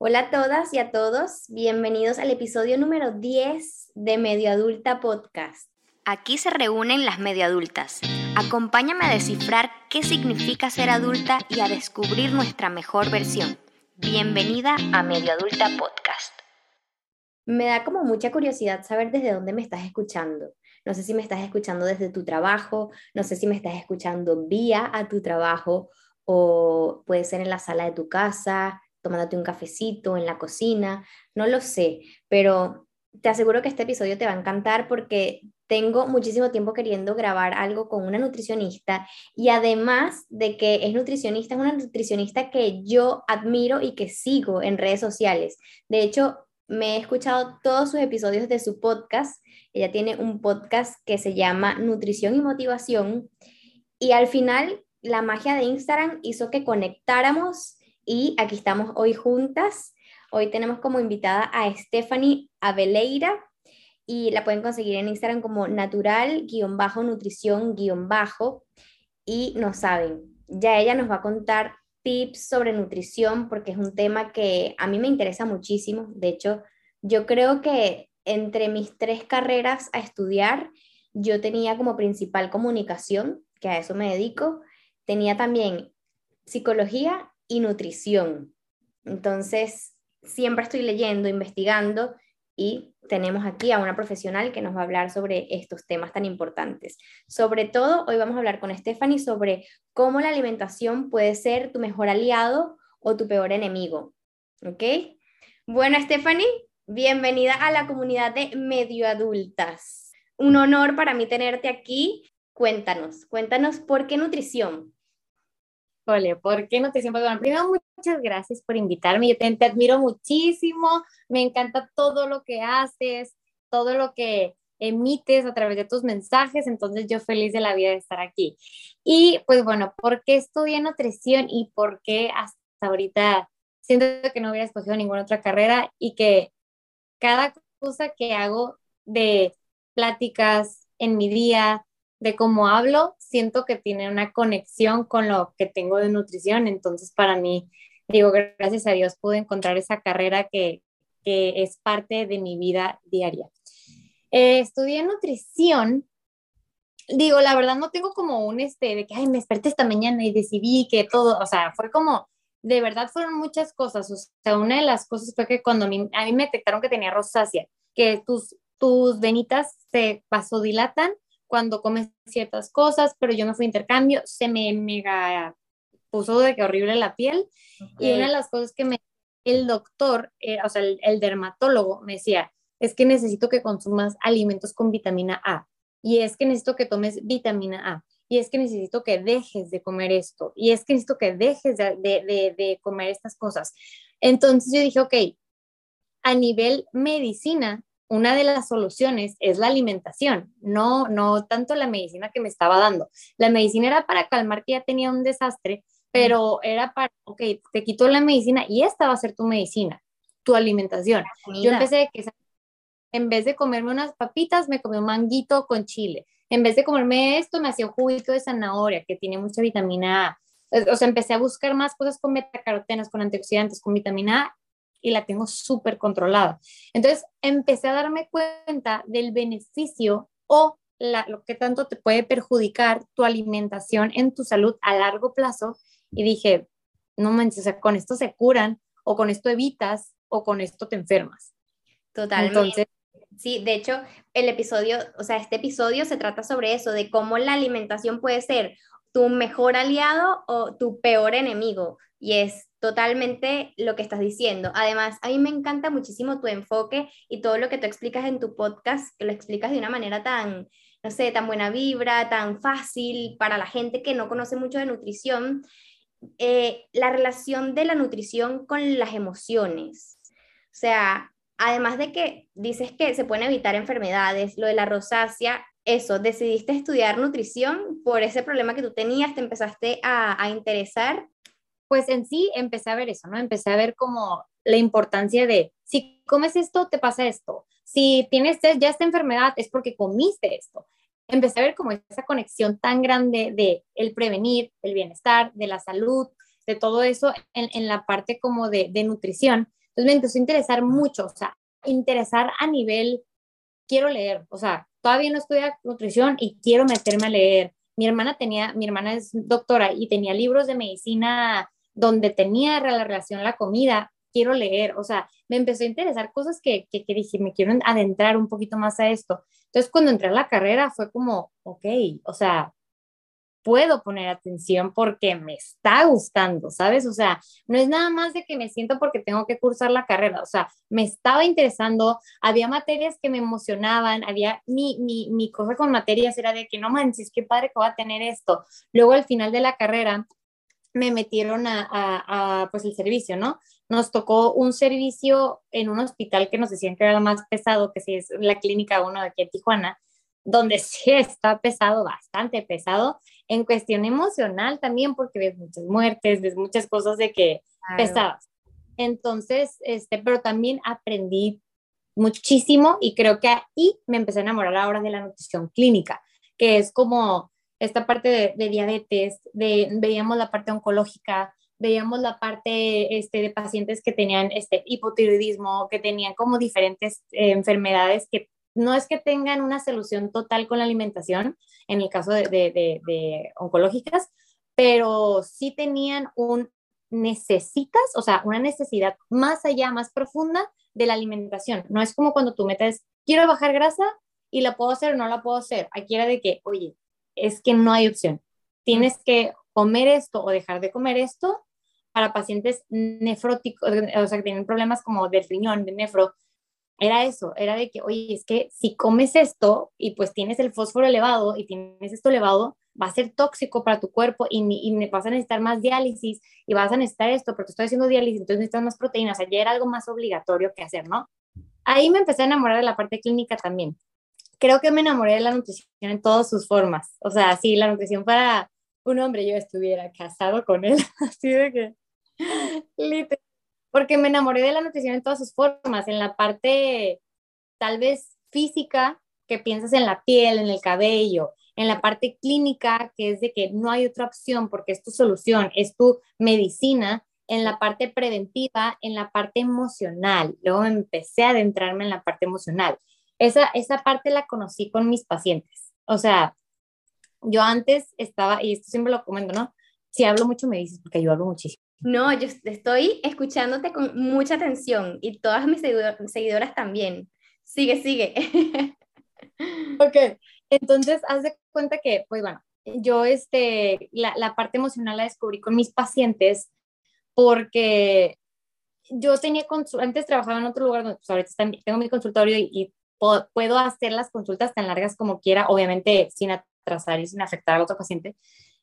Hola a todas y a todos, bienvenidos al episodio número 10 de Medio Adulta Podcast. Aquí se reúnen las medio adultas. Acompáñame a descifrar qué significa ser adulta y a descubrir nuestra mejor versión. Bienvenida a Medio Adulta Podcast. Me da como mucha curiosidad saber desde dónde me estás escuchando. No sé si me estás escuchando desde tu trabajo, no sé si me estás escuchando vía a tu trabajo o puede ser en la sala de tu casa, tomándote un cafecito en la cocina, no lo sé, pero te aseguro que este episodio te va a encantar porque tengo muchísimo tiempo queriendo grabar algo con una nutricionista y además de que es nutricionista, es una nutricionista que yo admiro y que sigo en redes sociales. De hecho, me he escuchado todos sus episodios de su podcast. Ella tiene un podcast que se llama Nutrición y Motivación y al final la magia de Instagram hizo que conectáramos y aquí estamos hoy juntas. Hoy tenemos como invitada a Stephanie Aveleira y la pueden conseguir en Instagram como natural-nutrición-bajo y no saben, ya ella nos va a contar tips sobre nutrición porque es un tema que a mí me interesa muchísimo. De hecho, yo creo que entre mis tres carreras a estudiar, yo tenía como principal comunicación, que a eso me dedico, tenía también psicología y nutrición. Entonces, siempre estoy leyendo, investigando y tenemos aquí a una profesional que nos va a hablar sobre estos temas tan importantes. Sobre todo, hoy vamos a hablar con Stephanie sobre cómo la alimentación puede ser tu mejor aliado o tu peor enemigo. ¿Ok? Bueno, Stephanie, bienvenida a la comunidad de medio adultas. Un honor para mí tenerte aquí. Cuéntanos, cuéntanos por qué nutrición. Ole, ¿por qué no te? Bueno, primero, muchas gracias por invitarme. Yo te, admiro muchísimo. Me encanta todo lo que haces, todo lo que emites a través de tus mensajes. Entonces, yo feliz de la vida de estar aquí. Y pues bueno, ¿por qué estudié nutrición y por qué hasta ahorita siento que no hubiera escogido ninguna otra carrera y que cada cosa que hago de pláticas en mi día, de cómo hablo, siento que tiene una conexión con lo que tengo de nutrición. Entonces, para mí, digo, gracias a Dios pude encontrar esa carrera que, es parte de mi vida diaria. Eh, estudié nutrición. Digo, la verdad no tengo como un este de que, ay, me desperté esta mañana y decidí que todo, o sea, fue como, de verdad fueron muchas cosas. O sea, una de las cosas fue que cuando a mí, a mí me detectaron que tenía rosácea, que tus, tus venitas se vasodilatan cuando comes ciertas cosas, pero yo no fui intercambio, se me mega puso de que horrible la piel. Y una de las cosas que me el doctor, eh, o sea, el, el, dermatólogo me decía, es que necesito que consumas alimentos con vitamina A, y es que necesito que tomes vitamina A, y es que necesito que dejes de comer esto, y es que necesito que dejes de, de, de comer estas cosas. Entonces yo dije, ok, a nivel medicina, una de las soluciones es la alimentación, no, no tanto la medicina que me estaba dando. La medicina era para calmar que ya tenía un desastre, pero era para, ok, te quito la medicina y esta va a ser tu medicina, tu alimentación. Yo empecé de que en vez de comerme unas papitas, me comí un manguito con chile. En vez de comerme esto, me hacía un juguito de zanahoria que tiene mucha vitamina A. O sea, empecé a buscar más cosas con betacarotenas, con antioxidantes, con vitamina A y la tengo súper controlada. Entonces empecé a darme cuenta del beneficio o lo que tanto te puede perjudicar tu alimentación en tu salud a largo plazo y dije, no manches, o sea, con esto se curan o con esto evitas o con esto te enfermas. Totalmente. Entonces, sí, de hecho, el episodio, o sea, este episodio se trata sobre eso, de cómo la alimentación puede ser tu mejor aliado o tu peor enemigo. Y es totalmente lo que estás diciendo. Además, a mí me encanta muchísimo tu enfoque y todo lo que tú explicas en tu podcast, que lo explicas de una manera tan, no sé, tan buena vibra, tan fácil para la gente que no conoce mucho de nutrición. Eh, la relación de la nutrición con las emociones. O sea, además de que dices que se pueden evitar enfermedades, lo de la rosácea, eso, decidiste estudiar nutrición por ese problema que tú tenías, te empezaste a, a interesar pues en sí empecé a ver eso, ¿no? Empecé a ver como la importancia de, si comes esto, te pasa esto. Si tienes ya esta enfermedad, es porque comiste esto. Empecé a ver como esa conexión tan grande de el prevenir, el bienestar, de la salud, de todo eso en, la parte como de, nutrición. Entonces me empezó a interesar mucho, o sea, interesar a nivel, quiero leer, o sea, todavía no estudio nutrición y quiero meterme a leer. Mi hermana tenía, mi hermana es doctora y tenía libros de medicina donde tenía la relación la comida, quiero leer, o sea, me empezó a interesar cosas que, que, que, dije, me quiero adentrar un poquito más a esto. Entonces, cuando entré a la carrera fue como, ok, o sea, puedo poner atención porque me está gustando, ¿sabes? O sea, no es nada más de que me siento porque tengo que cursar la carrera, o sea, me estaba interesando, había materias que me emocionaban, había mi, mi, mi cosa con materias era de que no manches, qué padre que voy a tener esto. Luego al final de la carrera me metieron a, a, a pues el servicio, ¿no? Nos tocó un servicio en un hospital que nos decían que era lo más pesado, que sí es la clínica 1 de aquí en Tijuana, donde sí está pesado, bastante pesado, en cuestión emocional también, porque ves muchas muertes, ves muchas cosas de que pesadas. Entonces, este, pero también aprendí muchísimo y creo que ahí me empecé a enamorar ahora de la nutrición clínica, que es como esta parte de, diabetes, de, veíamos la parte oncológica, veíamos la parte este, de pacientes que tenían este, hipotiroidismo, que tenían como diferentes eh, enfermedades que no es que tengan una solución total con la alimentación, en el caso de, oncológicas, pero sí tenían un necesitas, o sea, una necesidad más allá, más profunda de la alimentación. No es como cuando tú metes, quiero bajar grasa y la puedo hacer o no la puedo hacer. Aquí era de que, oye, es que no hay opción. Tienes que comer esto o dejar de comer esto para pacientes nefróticos, o sea, que tienen problemas como del riñón, de nefro, era eso, era de que, oye, es que si comes esto y pues tienes el fósforo elevado y tienes esto elevado, va a ser tóxico para tu cuerpo y, y vas a necesitar más diálisis y vas a necesitar esto, porque estoy haciendo diálisis, entonces necesitas más proteínas, o sea, ya era algo más obligatorio que hacer, ¿no? Ahí me empecé a enamorar de la parte clínica también. Creo que me enamoré de la nutrición en todas sus formas, o sea, sí, la nutrición para un hombre, yo estuviera casado con él, así de que, literal porque me enamoré de la nutrición en todas sus formas, en la parte tal vez física, que piensas en la piel, en el cabello, en la parte clínica, que es de que no hay otra opción porque es tu solución, es tu medicina, en la parte preventiva, en la parte emocional. Luego empecé a adentrarme en la parte emocional. Esa, esa parte la conocí con mis pacientes. O sea, yo antes estaba, y esto siempre lo comento, ¿no? Si hablo mucho me dices, porque yo hablo muchísimo. No, yo estoy escuchándote con mucha atención y todas mis seguidoras también. Sigue, sigue. ok, entonces haz de cuenta que, pues bueno, yo este, la, la parte emocional la descubrí con mis pacientes porque yo tenía, antes trabajaba en otro lugar donde pues ahorita tengo mi consultorio y, y puedo hacer las consultas tan largas como quiera, obviamente sin atrasar y sin afectar al otro paciente.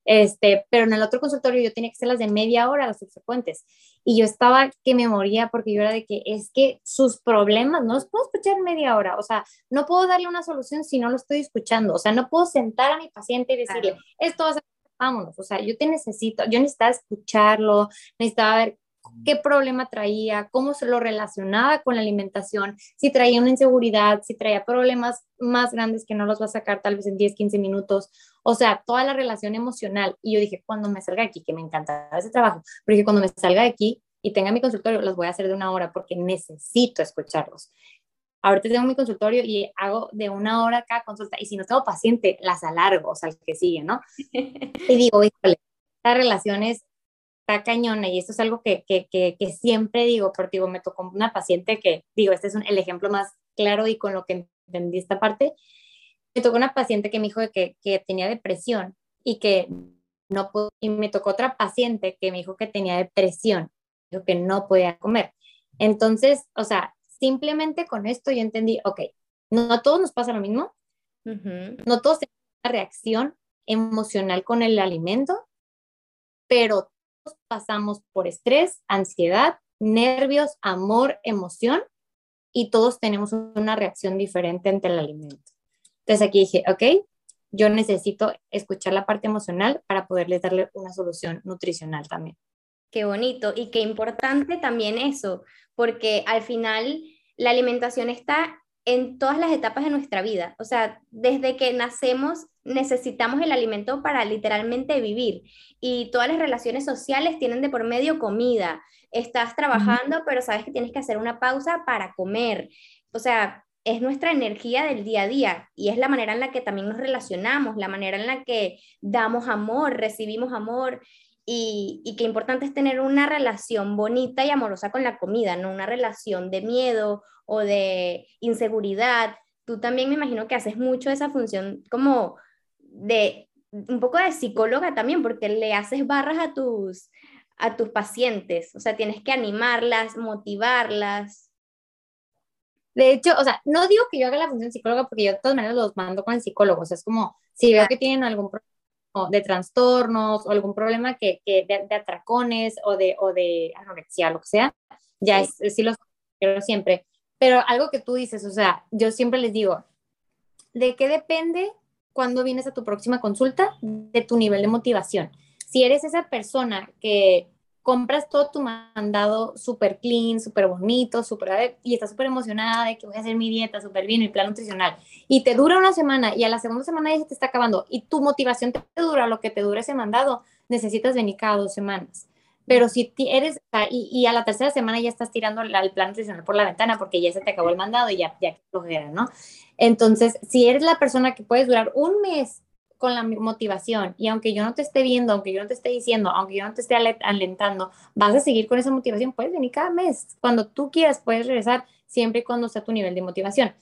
Este, pero en el otro consultorio yo tenía que hacer las de media hora, las subsecuentes. Y yo estaba que me moría porque yo era de que es que sus problemas no los puedo escuchar media hora. O sea, no puedo darle una solución si no lo estoy escuchando. O sea, no puedo sentar a mi paciente y decirle, esto va a ser, vámonos. O sea, yo te necesito, yo necesitaba escucharlo, necesitaba ver qué problema traía, cómo se lo relacionaba con la alimentación, si traía una inseguridad, si traía problemas más grandes que no los va a sacar tal vez en 10, 15 minutos, o sea, toda la relación emocional. Y yo dije, cuando me salga de aquí, que me encanta ese trabajo, pero cuando me salga de aquí y tenga mi consultorio, los voy a hacer de una hora porque necesito escucharlos. Ahorita tengo mi consultorio y hago de una hora cada consulta. Y si no tengo paciente, las alargo, o sea, el que sigue, ¿no? Y digo, híjole, las relaciones está cañona y esto es algo que, que, que, siempre digo, porque digo, me tocó una paciente que, digo, este es el ejemplo más claro y con lo que entendí esta parte, me tocó una paciente que me dijo que, que tenía depresión y que no y me tocó otra paciente que me dijo que tenía depresión, dijo que no podía comer. Entonces, o sea, simplemente con esto yo entendí, ok, no a todos nos pasa lo mismo, no todos tenemos una reacción emocional con el alimento, pero pasamos por estrés, ansiedad, nervios, amor, emoción y todos tenemos una reacción diferente ante el alimento. Entonces aquí dije, ok, yo necesito escuchar la parte emocional para poderles darle una solución nutricional también. Qué bonito y qué importante también eso, porque al final la alimentación está en todas las etapas de nuestra vida. O sea, desde que nacemos necesitamos el alimento para literalmente vivir y todas las relaciones sociales tienen de por medio comida. Estás trabajando, pero sabes que tienes que hacer una pausa para comer. O sea, es nuestra energía del día a día y es la manera en la que también nos relacionamos, la manera en la que damos amor, recibimos amor y, y qué importante es tener una relación bonita y amorosa con la comida, no una relación de miedo o de inseguridad. Tú también me imagino que haces mucho esa función como de un poco de psicóloga también, porque le haces barras a tus, a tus pacientes, o sea, tienes que animarlas, motivarlas. De hecho, o sea, no digo que yo haga la función psicóloga porque yo de todas maneras los mando con el psicólogo, o sea, es como si veo que tienen algún problema de trastornos o algún problema que, que de, atracones o de, o de anorexia, lo que sea, ya sí. es, sí los quiero siempre. Pero algo que tú dices, o sea, yo siempre les digo, ¿de qué depende cuando vienes a tu próxima consulta de tu nivel de motivación. Si eres esa persona que compras todo tu mandado súper clean, súper bonito, súper y estás súper emocionada de que voy a hacer mi dieta súper bien, mi plan nutricional, y te dura una semana y a la segunda semana ya se te está acabando y tu motivación te dura lo que te dura ese mandado, necesitas venir cada dos semanas. Pero si eres, y, y, a la tercera semana ya estás tirando el plan nutricional por la ventana porque ya se te acabó el mandado y ya, ya flojera, ¿no? Entonces, si eres la persona que puedes durar un mes con la motivación y aunque yo no te esté viendo, aunque yo no te esté diciendo, aunque yo no te esté alentando, vas a seguir con esa motivación, puedes venir cada mes. Cuando tú quieras, puedes regresar siempre y cuando sea tu nivel de motivación.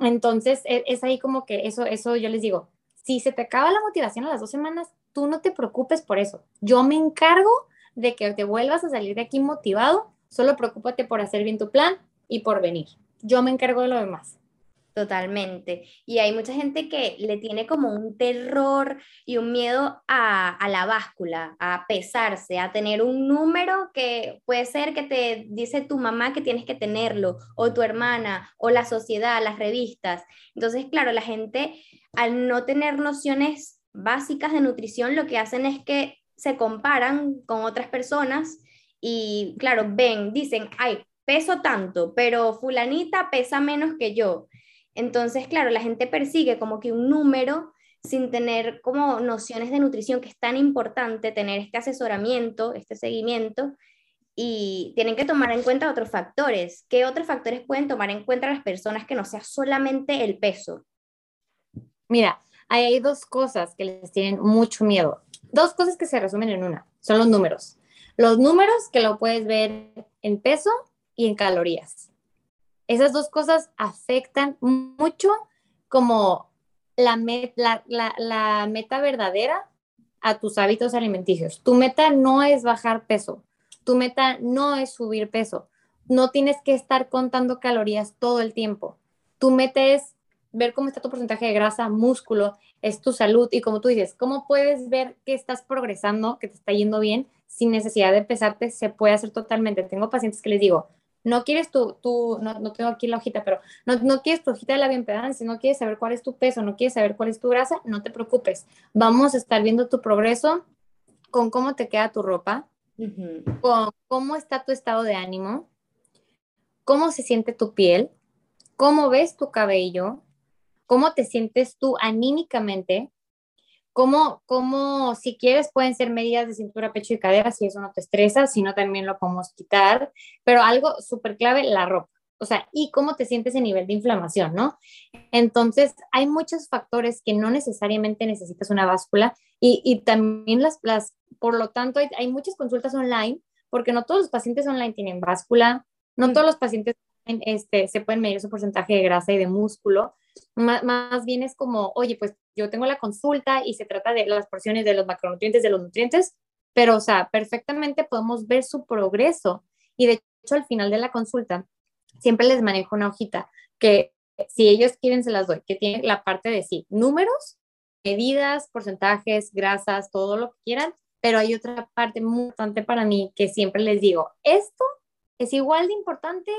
Entonces, es, es ahí como que eso, eso yo les digo, si se te acaba la motivación a las dos semanas, tú no te preocupes por eso. Yo me encargo de que te vuelvas a salir de aquí motivado, solo preocúpate por hacer bien tu plan y por venir. Yo me encargo de lo demás. Totalmente. Y hay mucha gente que le tiene como un terror y un miedo a, a, la báscula, a pesarse, a tener un número que puede ser que te dice tu mamá que tienes que tenerlo, o tu hermana, o la sociedad, las revistas. Entonces, claro, la gente al no tener nociones básicas de nutrición, lo que hacen es que se comparan con otras personas y claro, ven, dicen, ay, peso tanto, pero fulanita pesa menos que yo. Entonces, claro, la gente persigue como que un número sin tener como nociones de nutrición, que es tan importante tener este asesoramiento, este seguimiento, y tienen que tomar en cuenta otros factores. ¿Qué otros factores pueden tomar en cuenta las personas que no sea solamente el peso? Mira, hay dos cosas que les tienen mucho miedo dos cosas que se resumen en una, son los números. Los números que lo puedes ver en peso y en calorías. Esas dos cosas afectan mucho como la, meta verdadera a tus hábitos alimenticios. Tu meta no es bajar peso, tu meta no es subir peso. No tienes que estar contando calorías todo el tiempo. Tu meta es ver cómo está tu porcentaje de grasa, músculo, es tu salud y como tú dices, ¿cómo puedes ver que estás progresando, que te está yendo bien sin necesidad de pesarte? Se puede hacer totalmente. Tengo pacientes que les digo, no quieres tu, tu no, no tengo aquí la hojita, pero no, no quieres tu hojita de la bioimpedancia, no quieres saber cuál es tu peso, no quieres saber cuál es tu grasa, no te preocupes. Vamos a estar viendo tu progreso con cómo te queda tu ropa, uh -huh. con cómo está tu estado de ánimo, cómo se siente tu piel, cómo ves tu cabello, cómo te sientes tú anímicamente, cómo, cómo, si quieres, pueden ser medidas de cintura, pecho y cadera, si eso no te estresa, si no, también lo podemos quitar, pero algo súper clave, la ropa. O sea, y cómo te sientes a nivel de inflamación, ¿no? Entonces, hay muchos factores que no necesariamente necesitas una báscula y, y también las, las, por lo tanto, hay, hay, muchas consultas online, porque no todos los pacientes online tienen báscula, no todos los pacientes este, se pueden medir su porcentaje de grasa y de músculo, más, más, bien es como, oye, pues yo tengo la consulta y se trata de las porciones de los macronutrientes, de los nutrientes, pero, o sea, perfectamente podemos ver su progreso. Y de hecho, al final de la consulta, siempre les manejo una hojita que si ellos quieren, se las doy, que tiene la parte de sí, números, medidas, porcentajes, grasas, todo lo que quieran, pero hay otra parte muy importante para mí que siempre les digo, esto es igual de importante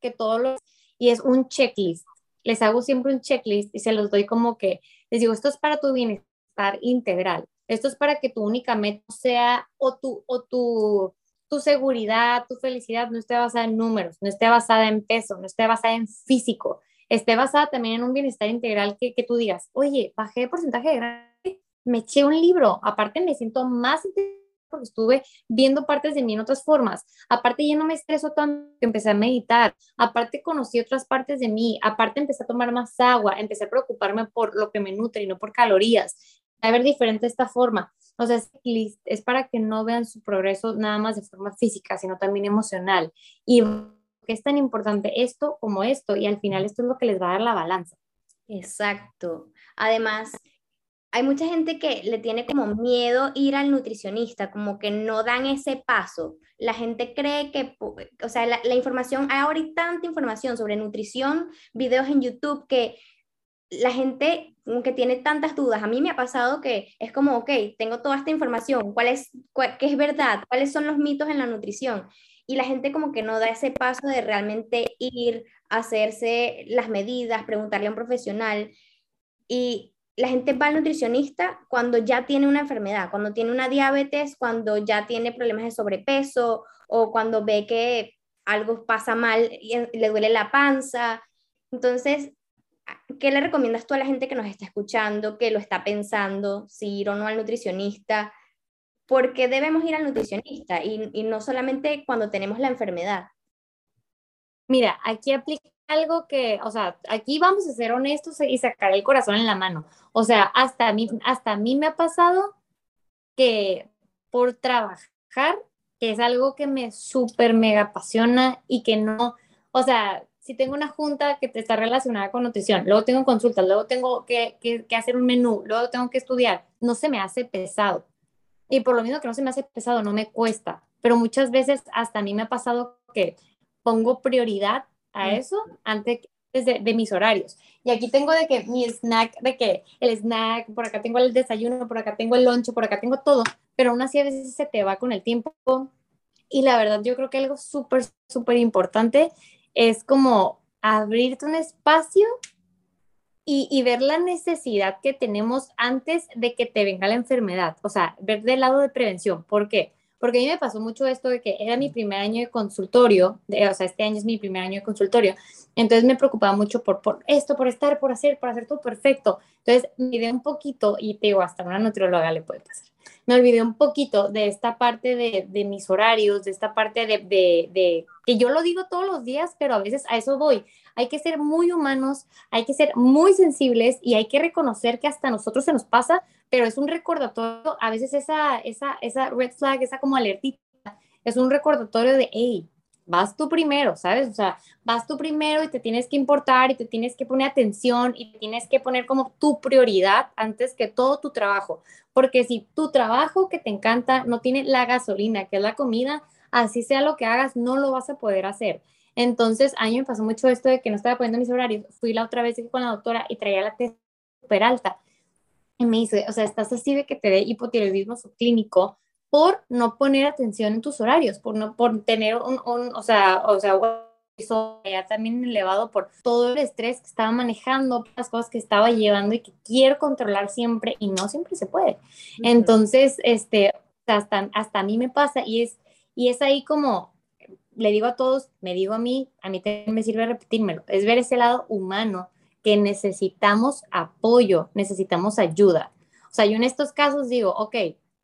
que todo lo y es un checklist. Les hago siempre un checklist y se los doy como que, les digo, esto es para tu bienestar integral, esto es para que tu única meta sea o tu, o tu, tu seguridad, tu felicidad no esté basada en números, no esté basada en peso, no esté basada en físico, esté basada también en un bienestar integral que, que tú digas, oye, bajé de porcentaje de grande, me eché un libro, aparte me siento más porque estuve viendo partes de mí en otras formas. Aparte ya no me estreso tanto que empecé a meditar. Aparte conocí otras partes de mí. Aparte empecé a tomar más agua. Empecé a preocuparme por lo que me nutre y no por calorías. A ver diferente esta forma. O sea, es para que no vean su progreso nada más de forma física, sino también emocional. Y que es tan importante esto como esto. Y al final esto es lo que les va a dar la balanza. Exacto. Además, hay mucha gente que le tiene como miedo ir al nutricionista, como que no dan ese paso. La gente cree que, o sea, la, información, hay ahora tanta información sobre nutrición, videos en YouTube que la gente que tiene tantas dudas. A mí me ha pasado que es como, ok, tengo toda esta información, ¿cuál es, qué es verdad? ¿Cuáles son los mitos en la nutrición? Y la gente como que no da ese paso de realmente ir hacerse las medidas, preguntarle a un profesional. Y la gente va al nutricionista cuando ya tiene una enfermedad, cuando tiene una diabetes, cuando ya tiene problemas de sobrepeso o cuando ve que algo pasa mal y le duele la panza. Entonces, ¿qué le recomiendas tú a la gente que nos está escuchando, que lo está pensando, si ir o no al nutricionista? ¿Por qué debemos ir al nutricionista y, no solamente cuando tenemos la enfermedad? Mira, aquí aplica algo que, o sea, aquí vamos a ser honestos y sacar el corazón en la mano. O sea, hasta a mí, hasta a mí me ha pasado que por trabajar, que es algo que me súper mega apasiona y que no, o sea, si tengo una junta que está relacionada con nutrición, luego tengo consultas, luego tengo que, que, que hacer un menú, luego tengo que estudiar, no se me hace pesado. Y por lo mismo que no se me hace pesado, no me cuesta. Pero muchas veces hasta a mí me ha pasado que pongo prioridad a eso antes de, de, mis horarios. Y aquí tengo de que mi snack, de que el snack, por acá tengo el desayuno, por acá tengo el lunch, por acá tengo todo, pero aún así a veces se te va con el tiempo. Y la verdad, yo creo que algo súper, súper importante es como abrirte un espacio y, y, ver la necesidad que tenemos antes de que te venga la enfermedad. O sea, ver del lado de prevención. ¿Por qué? Porque a mí me pasó mucho esto de que era mi primer año de consultorio, o sea, este año es mi primer año de consultorio, entonces me preocupaba mucho por, por esto, por estar, por hacer, por hacer todo perfecto. Entonces olvidé un poquito, y te digo, hasta una nutrióloga le puede pasar, me olvidé un poquito de esta parte de, de mis horarios, de esta parte de, de, de, que yo lo digo todos los días, pero a veces a eso voy. Hay que ser muy humanos, hay que ser muy sensibles y hay que reconocer que hasta nosotros se nos pasa pero es un recordatorio, a veces esa, esa, esa red flag, esa como alertita, es un recordatorio de, hey, vas tú primero, ¿sabes? O sea, vas tú primero y te tienes que importar y te tienes que poner atención y tienes que poner como tu prioridad antes que todo tu trabajo. Porque si tu trabajo que te encanta no tiene la gasolina, que es la comida, así sea lo que hagas, no lo vas a poder hacer. Entonces, a mí me pasó mucho esto de que no estaba poniendo mis horarios. Fui la otra vez con la doctora y traía la test súper alta y me dice, o sea, estás así de que te dé hipotiroidismo subclínico por no poner atención en tus horarios, por no por tener un, un o sea, o sea, ya también elevado por todo el estrés que estaba manejando, las cosas que estaba llevando y que quiero controlar siempre y no siempre se puede. Entonces, este, hasta, hasta a mí me pasa y es, y es ahí como, le digo a todos, me digo a mí, a mí también me sirve repetírmelo, es ver ese lado humano que necesitamos apoyo, necesitamos ayuda. O sea, yo en estos casos digo, ok,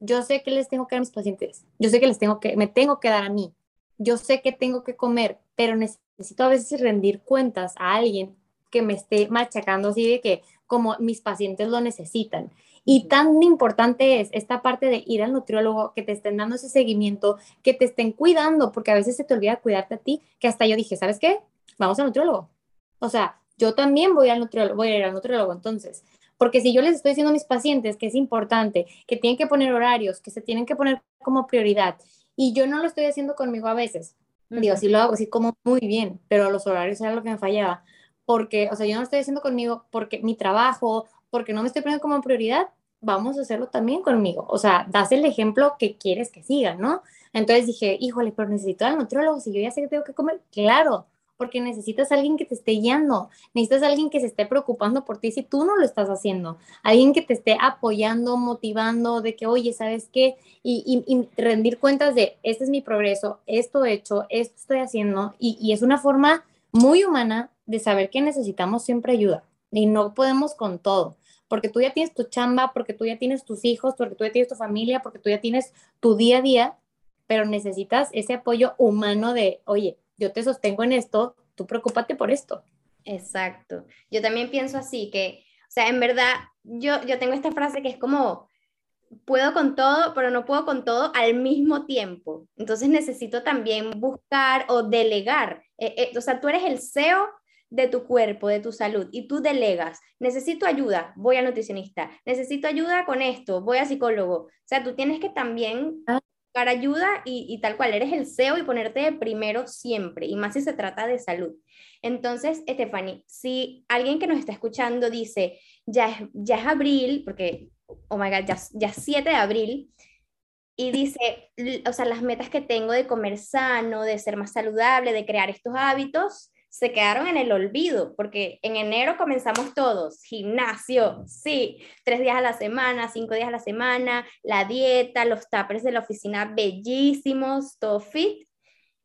yo sé que les tengo que dar a mis pacientes, yo sé que les tengo que, me tengo que dar a mí, yo sé que tengo que comer, pero necesito a veces rendir cuentas a alguien que me esté machacando así de que como mis pacientes lo necesitan. Y tan importante es esta parte de ir al nutriólogo, que te estén dando ese seguimiento, que te estén cuidando, porque a veces se te olvida cuidarte a ti, que hasta yo dije, ¿sabes qué? Vamos al nutriólogo. O sea, yo también voy al nutriólogo, voy a ir al nutriólogo entonces. Porque si yo les estoy diciendo a mis pacientes que es importante, que tienen que poner horarios, que se tienen que poner como prioridad, y yo no lo estoy haciendo conmigo a veces, digo, sí lo hago, sí como muy bien, pero los horarios era lo que me fallaba. Porque, o sea, yo no lo estoy haciendo conmigo porque mi trabajo, porque no me estoy poniendo como prioridad, vamos a hacerlo también conmigo. O sea, das el ejemplo que quieres que siga, ¿no? Entonces dije, híjole, pero necesito al nutriólogo, si yo ya sé que tengo que comer, claro, porque necesitas a alguien que te esté guiando, necesitas a alguien que se esté preocupando por ti si tú no lo estás haciendo, alguien que te esté apoyando, motivando, de que, oye, ¿sabes qué? Y, rendir cuentas de, este es mi progreso, esto he hecho, esto estoy haciendo, y, es una forma muy humana de saber que necesitamos siempre ayuda y no podemos con todo, porque tú ya tienes tu chamba, porque tú ya tienes tus hijos, porque tú ya tienes tu familia, porque tú ya tienes tu día a día, pero necesitas ese apoyo humano de, oye, yo te sostengo en esto, tú preocúpate por esto. Exacto. Yo también pienso así, que, o sea, en verdad, yo, yo tengo esta frase que es como, puedo con todo, pero no puedo con todo al mismo tiempo. Entonces necesito también buscar o delegar. Eh, eh, o sea, tú eres el CEO de tu cuerpo, de tu salud, y tú delegas, necesito ayuda, voy a nutricionista, necesito ayuda con esto, voy a psicólogo. O sea, tú tienes que también ah. Buscar ayuda y, y, tal cual, eres el CEO y ponerte de primero siempre, y más si se trata de salud. Entonces, Stephanie, si alguien que nos está escuchando dice, ya es, ya es abril, porque, oh my God, ya, ya es 7 de abril, y dice, o sea, las metas que tengo de comer sano, de ser más saludable, de crear estos hábitos, se quedaron en el olvido, porque en enero comenzamos todos, gimnasio, sí, tres días a la semana, cinco días a la semana, la dieta, los tapers de la oficina bellísimos, todo fit.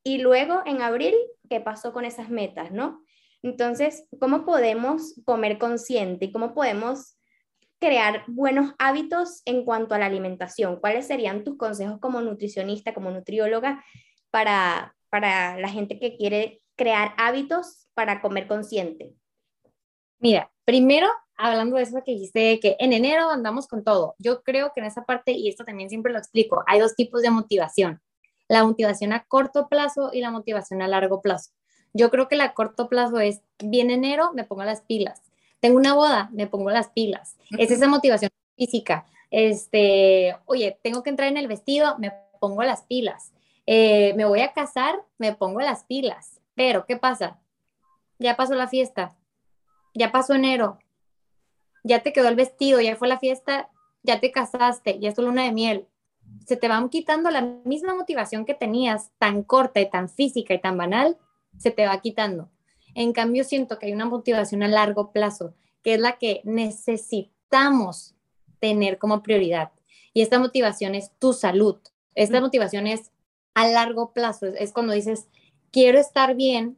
Y luego en abril, ¿qué pasó con esas metas, no? Entonces, ¿cómo podemos comer consciente cómo podemos crear buenos hábitos en cuanto a la alimentación? ¿Cuáles serían tus consejos como nutricionista, como nutrióloga, para, para la gente que quiere crear hábitos para comer consciente? Mira, primero, hablando de eso que dijiste, que en enero andamos con todo. Yo creo que en esa parte, y esto también siempre lo explico, hay dos tipos de motivación. La motivación a corto plazo y la motivación a largo plazo. Yo creo que la corto plazo es, viene enero, me pongo las pilas. Tengo una boda, me pongo las pilas. Es esa motivación física. Este, oye, tengo que entrar en el vestido, me pongo las pilas. Eh, me voy a casar, me pongo las pilas pero, ¿qué pasa? Ya pasó la fiesta, ya pasó enero, ya te quedó el vestido, ya fue la fiesta, ya te casaste, ya es tu luna de miel. Se te van quitando la misma motivación que tenías, tan corta y tan física y tan banal, se te va quitando. En cambio, siento que hay una motivación a largo plazo, que es la que necesitamos tener como prioridad. Y esta motivación es tu salud. Esta motivación es a largo plazo. Es, cuando dices, quiero estar bien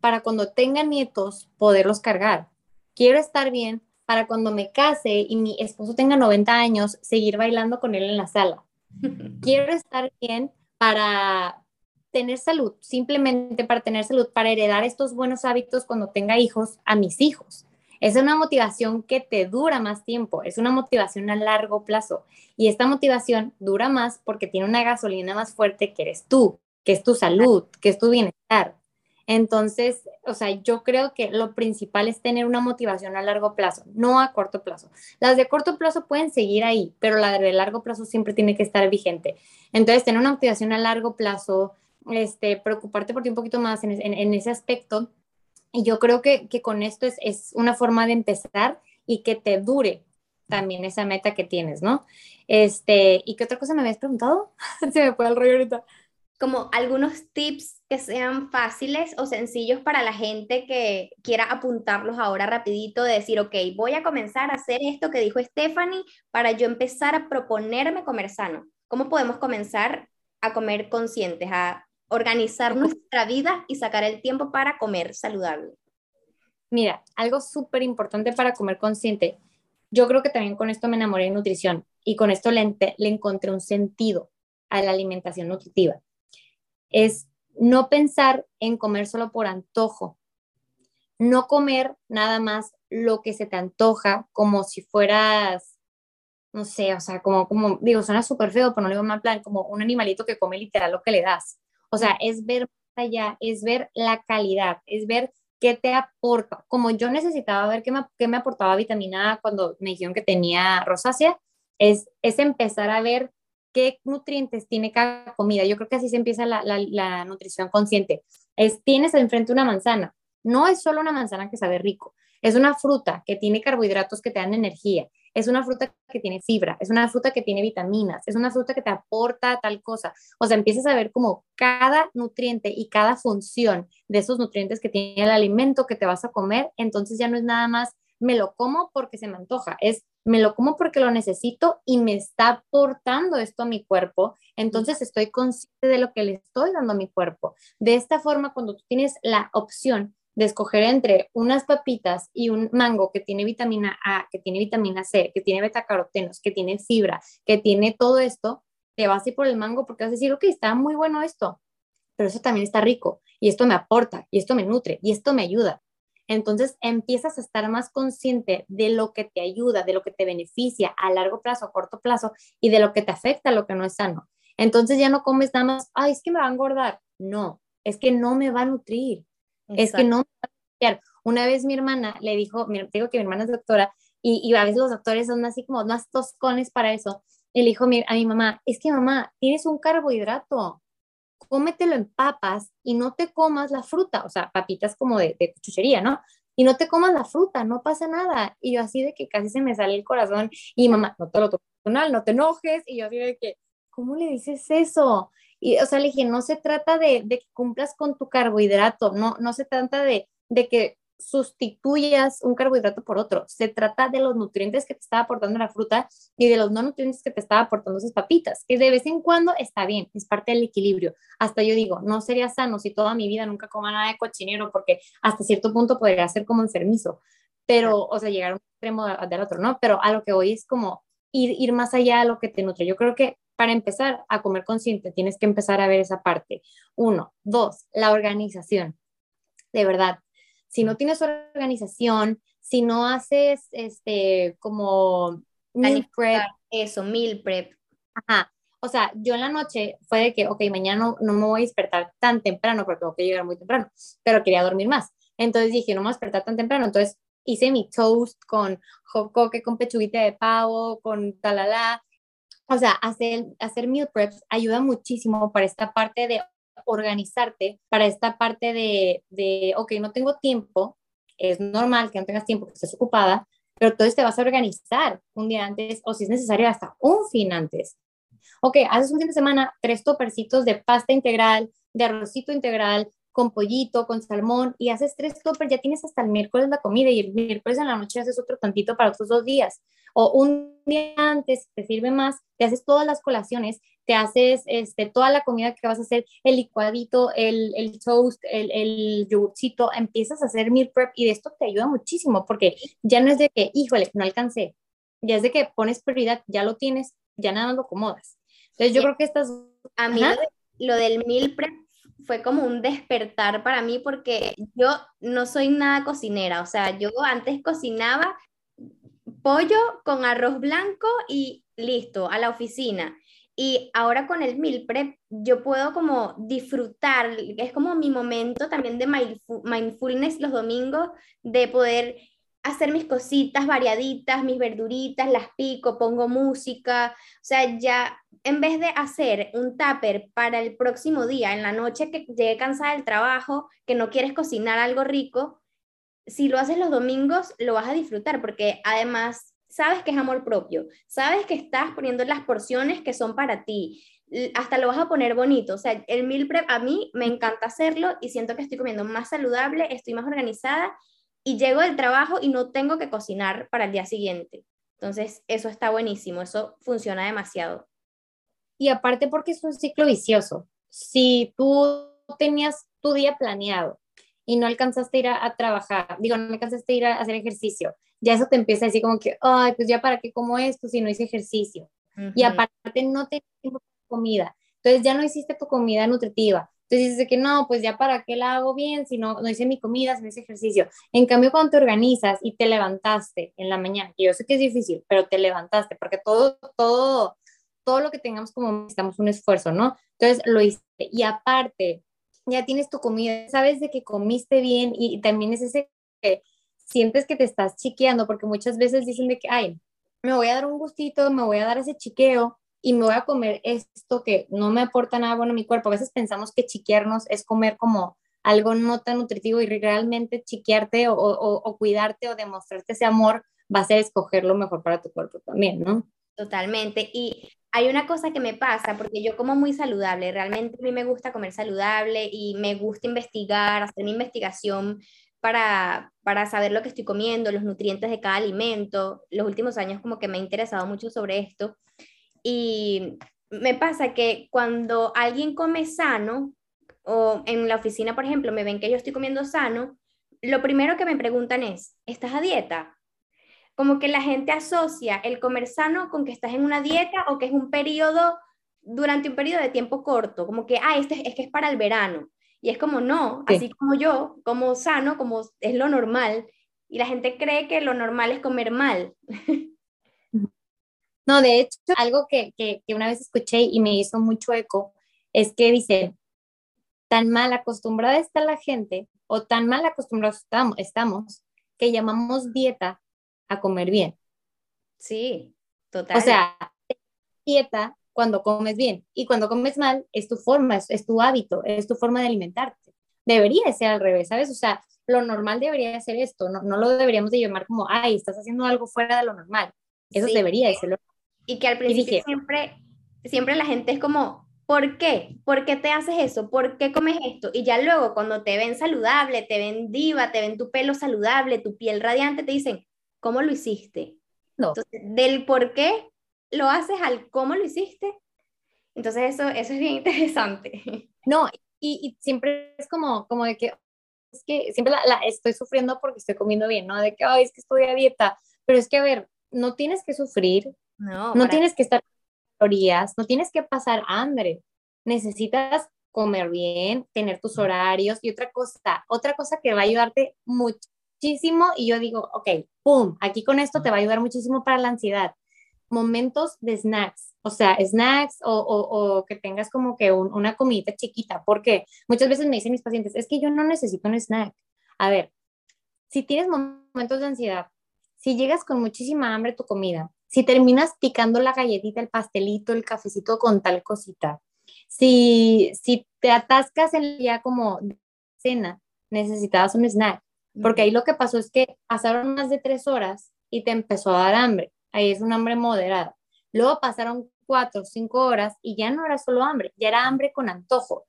para cuando tenga nietos poderlos cargar. Quiero estar bien para cuando me case y mi esposo tenga 90 años, seguir bailando con él en la sala. Quiero estar bien para tener salud, simplemente para tener salud, para heredar estos buenos hábitos cuando tenga hijos a mis hijos. Es una motivación que te dura más tiempo, es una motivación a largo plazo. Y esta motivación dura más porque tiene una gasolina más fuerte que eres tú, que es tu salud, que es tu bienestar. Entonces, o sea, yo creo que lo principal es tener una motivación a largo plazo, no a corto plazo. Las de corto plazo pueden seguir ahí, pero la de largo plazo siempre tiene que estar vigente. Entonces, tener una motivación a largo plazo, este, preocuparte por ti un poquito más en, en, ese aspecto. Y yo creo que, que con esto es, es, una forma de empezar y que te dure también esa meta que tienes, ¿no? Este, ¿y qué otra cosa me habías preguntado? Se me fue el rollo ahorita como algunos tips que sean fáciles o sencillos para la gente que quiera apuntarlos ahora rapidito, de decir, ok, voy a comenzar a hacer esto que dijo Stephanie para yo empezar a proponerme comer sano. ¿Cómo podemos comenzar a comer conscientes, a organizar nuestra vida y sacar el tiempo para comer saludable? Mira, algo súper importante para comer consciente. Yo creo que también con esto me enamoré de nutrición y con esto le, le encontré un sentido a la alimentación nutritiva es no pensar en comer solo por antojo, no comer nada más lo que se te antoja como si fueras, no sé, o sea, como, como digo, suena súper feo, pero no le digo mal plan, como un animalito que come literal lo que le das. O sea, es ver allá, es ver la calidad, es ver qué te aporta. Como yo necesitaba ver qué me, qué me aportaba vitamina A cuando me dijeron que tenía rosácea, es, es empezar a ver qué nutrientes tiene cada comida. Yo creo que así se empieza la, nutrición consciente. Es, tienes enfrente una manzana. No es solo una manzana que sabe rico, es una fruta que tiene carbohidratos que te dan energía, es una fruta que tiene fibra, es una fruta que tiene vitaminas, es una fruta que te aporta tal cosa. O sea, empiezas a ver como cada nutriente y cada función de esos nutrientes que tiene el alimento que te vas a comer, entonces ya no es nada más me lo como porque se me antoja, es me lo como porque lo necesito y me está aportando esto a mi cuerpo, entonces estoy consciente de lo que le estoy dando a mi cuerpo. De esta forma, cuando tú tienes la opción de escoger entre unas papitas y un mango que tiene vitamina A, que tiene vitamina C, que tiene betacarotenos, que tiene fibra, que tiene todo esto, te vas a ir por el mango porque vas a decir, ok, está muy bueno esto, pero eso también está rico y esto me aporta y esto me nutre y esto me ayuda. Entonces empiezas a estar más consciente de lo que te ayuda, de lo que te beneficia a largo plazo, a corto plazo y de lo que te afecta, lo que no es sano. Entonces ya no comes nada más, ay, es que me va a engordar. No, es que no me va a nutrir. Es que no me va a nutrir. Una vez mi hermana le dijo, digo que mi hermana es doctora y, y, a veces los doctores son así como más toscones para eso. Y le dijo a mi mamá, es que mamá, tienes un carbohidrato, cómetelo en papas y no te comas la fruta, o sea, papitas como de, de chuchería, ¿no? Y no te comas la fruta, no pasa nada. Y yo así de que casi se me sale el corazón y mamá, no te lo toques no te enojes. Y yo así de que, ¿cómo le dices eso? Y, o sea, le dije, no se trata de, de que cumplas con tu carbohidrato, no, no se trata de, de que sustituyas un carbohidrato por otro. Se trata de los nutrientes que te está aportando la fruta y de los no nutrientes que te está aportando esas papitas, que de vez en cuando está bien, es parte del equilibrio. Hasta yo digo, no sería sano si toda mi vida nunca coma nada de cochinero, porque hasta cierto punto podría ser como enfermizo, pero, o sea, llegar a un extremo del otro, ¿no? Pero a lo que voy es como ir, ir más allá de lo que te nutre. Yo creo que para empezar a comer consciente, tienes que empezar a ver esa parte. Uno, dos, la organización. De verdad, si no tienes organización, si no haces este como meal prep, eso, meal prep. Ajá. O sea, yo en la noche fue de que, ok, mañana no, no me voy a despertar tan temprano porque tengo que llegar muy temprano, pero quería dormir más. Entonces dije, no me voy a despertar tan temprano. Entonces hice mi toast con jocoque, con pechuguita de pavo, con talala, o sea, hacer, hacer meal preps ayuda muchísimo para esta parte de organizarte, para esta parte de, de, ok, no tengo tiempo, es normal que no tengas tiempo, que estés ocupada, pero entonces te vas a organizar un día antes o si es necesario hasta un fin antes. Ok, haces un fin de semana tres topercitos de pasta integral, de arrocito integral, con pollito, con salmón y haces tres toppers, ya tienes hasta el miércoles la comida y el miércoles en la noche haces otro tantito para otros dos días. O un día antes, te sirve más, te haces todas las colaciones, te haces este, toda la comida que vas a hacer, el licuadito, el, el toast, el, el yogurcito, empiezas a hacer meal prep y de esto te ayuda muchísimo porque ya no es de que, híjole, no alcancé, ya es de que pones prioridad, ya lo tienes, ya nada lo acomodas. Entonces yo creo que estas... A mí lo del meal prep fue como un despertar para mí porque yo no soy nada cocinera, o sea, yo antes cocinaba pollo con arroz blanco y listo, a la oficina. Y ahora con el meal prep yo puedo como disfrutar, es como mi momento también de mindfulness los domingos, de poder hacer mis cositas variaditas, mis verduritas, las pico, pongo música, o sea, ya en vez de hacer un tupper para el próximo día, en la noche que llegue cansada del trabajo, que no quieres cocinar algo rico, si lo haces los domingos, lo vas a disfrutar porque además sabes que es amor propio, sabes que estás poniendo las porciones que son para ti, hasta lo vas a poner bonito. O sea, el meal prep a mí me encanta hacerlo y siento que estoy comiendo más saludable, estoy más organizada y llego del trabajo y no tengo que cocinar para el día siguiente. Entonces, eso está buenísimo, eso funciona demasiado. Y aparte porque es un ciclo vicioso. Si tú tenías tu día planeado y no alcanzaste a ir a, trabajar, digo, no alcanzaste a ir a, hacer ejercicio, ya eso te empieza a decir como que, ay, pues ya para qué como esto si no hice ejercicio. Y aparte no te comida. Entonces ya no hiciste tu comida nutritiva. Entonces dices que no, pues ya para qué la hago bien si no, no hice mi comida, si no hice ejercicio. En cambio, cuando te organizas y te levantaste en la mañana, que yo sé que es difícil, pero te levantaste, porque todo, todo, todo lo que tengamos como necesitamos un esfuerzo, ¿no? Entonces lo hice. Y aparte, ya tienes tu comida, sabes de que comiste bien y, también es ese que sientes que te estás chiqueando, porque muchas veces dicen de que, ay, me voy a dar un gustito, me voy a dar ese chiqueo, y me voy a comer esto que no me aporta nada bueno a mi cuerpo. A veces pensamos que chiquearnos es comer como algo no tan nutritivo y realmente chiquearte o, o, cuidarte o demostrarte ese amor va a ser escoger lo mejor para tu cuerpo también, ¿no? Totalmente. Y hay una cosa que me pasa, porque yo como muy saludable, realmente a mí me gusta comer saludable y me gusta investigar, hacer una investigación para, para saber lo que estoy comiendo, los nutrientes de cada alimento. Los últimos años como que me he interesado mucho sobre esto. Y me pasa que cuando alguien come sano, o en la oficina, por ejemplo, me ven que yo estoy comiendo sano, lo primero que me preguntan es, ¿estás a dieta? Como que la gente asocia el comer sano con que estás en una dieta o que es un periodo, durante un periodo de tiempo corto, como que, ah, este es que es para el verano. Y es como, no, así como yo, como sano, como es lo normal. Y la gente cree que lo normal es comer mal. No, de hecho, algo que, que, una vez escuché y me hizo mucho eco es que dice, tan mal acostumbrada está la gente o tan mal acostumbrados estamos, que llamamos dieta a comer bien. Sí, total. O sea, dieta cuando comes bien y cuando comes mal es tu forma, es, tu hábito, es tu forma de alimentarte. Debería ser al revés, ¿sabes? O sea, lo normal debería ser esto, no, no lo deberíamos de llamar como, ay, estás haciendo algo fuera de lo normal. Eso debería de ser lo y que al principio siempre, siempre la gente es como, ¿por qué? ¿Por qué te haces eso? ¿Por qué comes esto? Y ya luego cuando te ven saludable, te ven diva, te ven tu pelo saludable, tu piel radiante, te dicen, ¿cómo lo hiciste? No. Entonces, del por qué lo haces al cómo lo hiciste. Entonces eso, eso es bien interesante. No, y, y siempre es como, como de que, es que siempre la, la, estoy sufriendo porque estoy comiendo bien, ¿no? De que, ay, es que estoy a dieta. Pero es que, a ver, no tienes que sufrir, no, no tienes que estar calorías, no tienes que pasar hambre. Necesitas comer bien, tener tus horarios y otra cosa, otra cosa que va a ayudarte muchísimo y yo digo, ok, pum, aquí con esto te va a ayudar muchísimo para la ansiedad. Momentos de snacks, o sea, snacks o, o, que tengas como que una comidita chiquita, porque muchas veces me dicen mis pacientes, es que yo no necesito un snack. A ver, si tienes momentos de ansiedad, si llegas con muchísima hambre tu comida, si terminas picando la galletita, el pastelito, el cafecito con tal cosita, si, si te atascas en día como cena, necesitabas un snack, porque ahí lo que pasó es que pasaron más de tres horas y te empezó a dar hambre, ahí es un hambre moderada. Luego pasaron cuatro o cinco horas y ya no era solo hambre, ya era hambre con antojo.